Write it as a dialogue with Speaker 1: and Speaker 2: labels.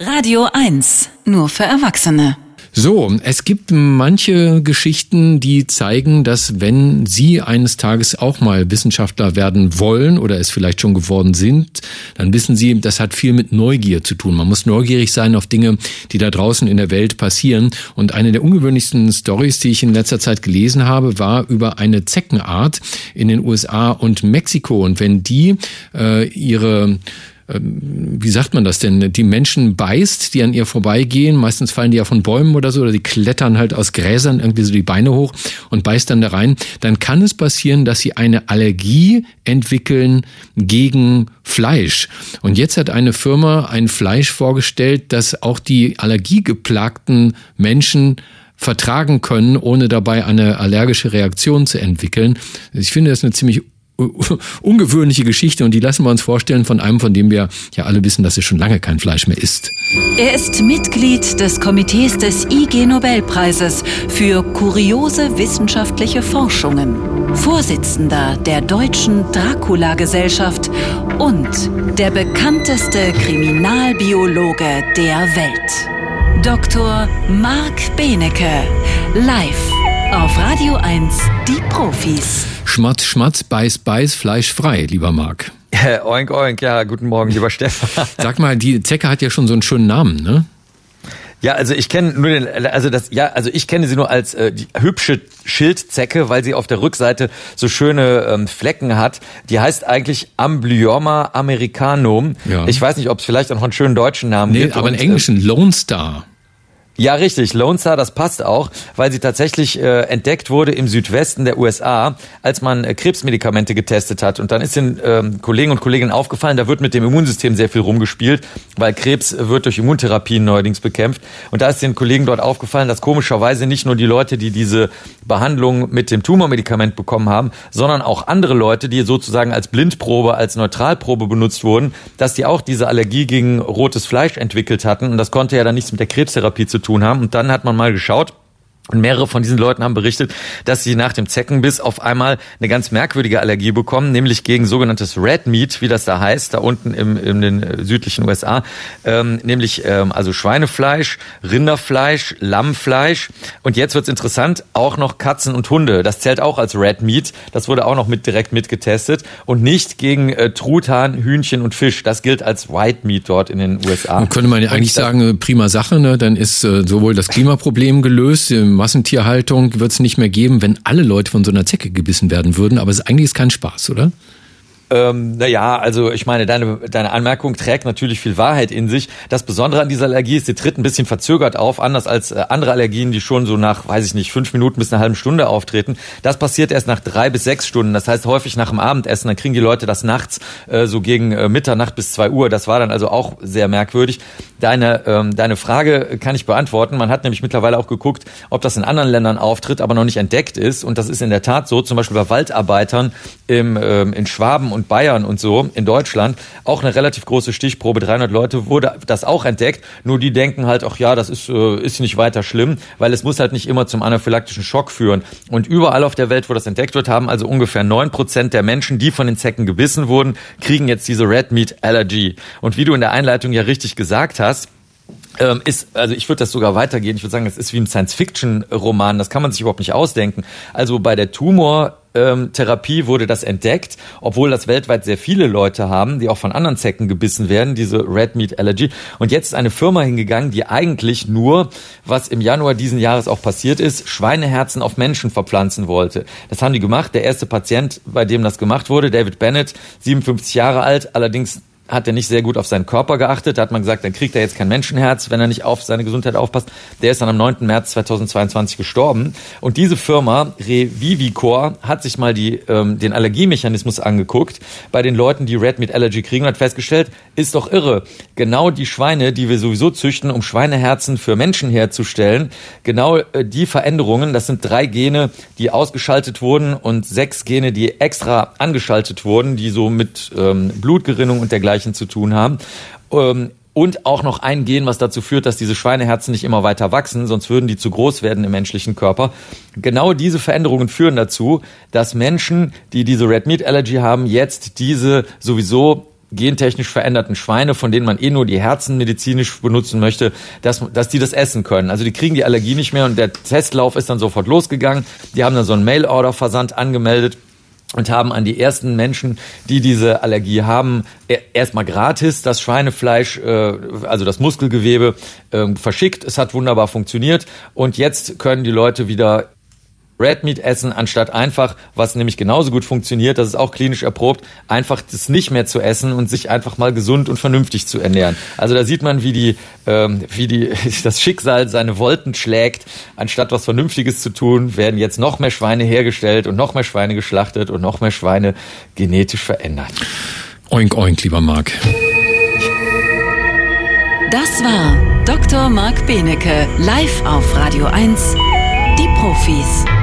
Speaker 1: Radio 1, nur für Erwachsene.
Speaker 2: So, es gibt manche Geschichten, die zeigen, dass wenn Sie eines Tages auch mal Wissenschaftler werden wollen oder es vielleicht schon geworden sind, dann wissen Sie, das hat viel mit Neugier zu tun. Man muss neugierig sein auf Dinge, die da draußen in der Welt passieren. Und eine der ungewöhnlichsten Stories, die ich in letzter Zeit gelesen habe, war über eine Zeckenart in den USA und Mexiko. Und wenn die äh, ihre wie sagt man das denn, die Menschen beißt, die an ihr vorbeigehen. Meistens fallen die ja von Bäumen oder so, oder die klettern halt aus Gräsern irgendwie so die Beine hoch und beißt dann da rein. Dann kann es passieren, dass sie eine Allergie entwickeln gegen Fleisch. Und jetzt hat eine Firma ein Fleisch vorgestellt, das auch die allergiegeplagten Menschen vertragen können, ohne dabei eine allergische Reaktion zu entwickeln. Ich finde das eine ziemlich ungewöhnliche Geschichte und die lassen wir uns vorstellen von einem, von dem wir ja alle wissen, dass er schon lange kein Fleisch mehr isst.
Speaker 1: Er ist Mitglied des Komitees des IG Nobelpreises für kuriose wissenschaftliche Forschungen, Vorsitzender der Deutschen Dracula Gesellschaft und der bekannteste Kriminalbiologe der Welt. Dr. Marc Benecke, live auf Radio 1, die Profis.
Speaker 2: Schmatz, Schmatz, Beiß, Beiß, Fleisch frei, lieber Marc.
Speaker 3: oink, oink, ja, guten Morgen, lieber Stefan.
Speaker 2: Sag mal, die Zecke hat ja schon so einen schönen Namen, ne?
Speaker 3: Ja, also ich kenne nur den, also das, ja, also ich kenne sie nur als äh, die hübsche Schildzecke, weil sie auf der Rückseite so schöne ähm, Flecken hat. Die heißt eigentlich Amblyoma americanum. Ja. Ich weiß nicht, ob es vielleicht auch noch einen schönen deutschen Namen
Speaker 2: nee,
Speaker 3: gibt.
Speaker 2: aber einen englischen, äh, Lone Star.
Speaker 3: Ja, richtig. Lone Star, das passt auch, weil sie tatsächlich äh, entdeckt wurde im Südwesten der USA, als man äh, Krebsmedikamente getestet hat. Und dann ist den ähm, Kollegen und Kolleginnen aufgefallen, da wird mit dem Immunsystem sehr viel rumgespielt, weil Krebs wird durch Immuntherapien neuerdings bekämpft. Und da ist den Kollegen dort aufgefallen, dass komischerweise nicht nur die Leute, die diese Behandlung mit dem Tumormedikament bekommen haben, sondern auch andere Leute, die sozusagen als Blindprobe, als Neutralprobe benutzt wurden, dass die auch diese Allergie gegen rotes Fleisch entwickelt hatten. Und das konnte ja dann nichts mit der Krebstherapie zu tun tun haben. Und dann hat man mal geschaut, und mehrere von diesen Leuten haben berichtet, dass sie nach dem Zeckenbiss auf einmal eine ganz merkwürdige Allergie bekommen, nämlich gegen sogenanntes Red Meat, wie das da heißt, da unten im, in den südlichen USA, ähm, nämlich ähm, also Schweinefleisch, Rinderfleisch, Lammfleisch und jetzt wird's interessant, auch noch Katzen und Hunde. Das zählt auch als Red Meat. Das wurde auch noch mit direkt mitgetestet und nicht gegen äh, Truthahn, Hühnchen und Fisch. Das gilt als White Meat dort in den USA.
Speaker 2: Und könnte man ja eigentlich sagen, äh, prima Sache, ne? Dann ist äh, sowohl das Klimaproblem gelöst, Massentierhaltung wird es nicht mehr geben, wenn alle Leute von so einer Zecke gebissen werden würden. Aber es eigentlich ist kein Spaß, oder?
Speaker 3: Ähm, naja, also ich meine, deine, deine Anmerkung trägt natürlich viel Wahrheit in sich. Das Besondere an dieser Allergie ist, sie tritt ein bisschen verzögert auf, anders als äh, andere Allergien, die schon so nach, weiß ich nicht, fünf Minuten bis eine halbe Stunde auftreten. Das passiert erst nach drei bis sechs Stunden. Das heißt häufig nach dem Abendessen. Dann kriegen die Leute das nachts äh, so gegen äh, Mitternacht bis zwei Uhr. Das war dann also auch sehr merkwürdig. Deine, ähm, deine Frage kann ich beantworten. Man hat nämlich mittlerweile auch geguckt, ob das in anderen Ländern auftritt, aber noch nicht entdeckt ist. Und das ist in der Tat so. Zum Beispiel bei Waldarbeitern im, ähm, in Schwaben und Bayern und so in Deutschland auch eine relativ große Stichprobe, 300 Leute, wurde das auch entdeckt. Nur die denken halt, ach ja, das ist, äh, ist nicht weiter schlimm, weil es muss halt nicht immer zum anaphylaktischen Schock führen. Und überall auf der Welt, wo das entdeckt wird, haben also ungefähr neun Prozent der Menschen, die von den Zecken gebissen wurden, kriegen jetzt diese Red Meat Allergy. Und wie du in der Einleitung ja richtig gesagt hast, ähm, ist, also ich würde das sogar weitergehen. Ich würde sagen, das ist wie ein Science-Fiction-Roman. Das kann man sich überhaupt nicht ausdenken. Also bei der Tumortherapie wurde das entdeckt, obwohl das weltweit sehr viele Leute haben, die auch von anderen Zecken gebissen werden, diese Red Meat Allergy. Und jetzt ist eine Firma hingegangen, die eigentlich nur, was im Januar diesen Jahres auch passiert ist, Schweineherzen auf Menschen verpflanzen wollte. Das haben die gemacht. Der erste Patient, bei dem das gemacht wurde, David Bennett, 57 Jahre alt, allerdings hat er nicht sehr gut auf seinen Körper geachtet. Da hat man gesagt, dann kriegt er jetzt kein Menschenherz, wenn er nicht auf seine Gesundheit aufpasst. Der ist dann am 9. März 2022 gestorben. Und diese Firma, Revivicor, hat sich mal die, ähm, den Allergiemechanismus angeguckt bei den Leuten, die Red Meat Allergy kriegen und hat festgestellt, ist doch irre. Genau die Schweine, die wir sowieso züchten, um Schweineherzen für Menschen herzustellen, genau äh, die Veränderungen, das sind drei Gene, die ausgeschaltet wurden und sechs Gene, die extra angeschaltet wurden, die so mit ähm, Blutgerinnung und dergleichen Dergleichen zu tun haben. Ähm, und auch noch ein Gen, was dazu führt, dass diese Schweineherzen nicht immer weiter wachsen, sonst würden die zu groß werden im menschlichen Körper. Genau diese Veränderungen führen dazu, dass Menschen, die diese Red Meat Allergy haben, jetzt diese sowieso gentechnisch veränderten Schweine, von denen man eh nur die Herzen medizinisch benutzen möchte, dass, dass die das essen können. Also die kriegen die Allergie nicht mehr und der Testlauf ist dann sofort losgegangen. Die haben dann so einen Mail-Order-Versand angemeldet und haben an die ersten Menschen, die diese Allergie haben, e-, erstmal gratis das Schweinefleisch, äh, also das Muskelgewebe, ähm, verschickt. Es hat wunderbar funktioniert und jetzt können die Leute wieder Red Meat essen, anstatt einfach, was nämlich genauso gut funktioniert, das ist auch klinisch erprobt, einfach das nicht mehr zu essen und sich einfach mal gesund und vernünftig zu ernähren. Also da sieht man, wie die, ähm, wie die, das Schicksal seine Wolken schlägt. Anstatt was Vernünftiges zu tun, werden jetzt noch mehr Schweine hergestellt und noch mehr Schweine geschlachtet und noch mehr Schweine genetisch verändert.
Speaker 2: Oink, oink, lieber Marc.
Speaker 1: Das war Dr. Marc Benecke, live auf Radio 1, die Profis.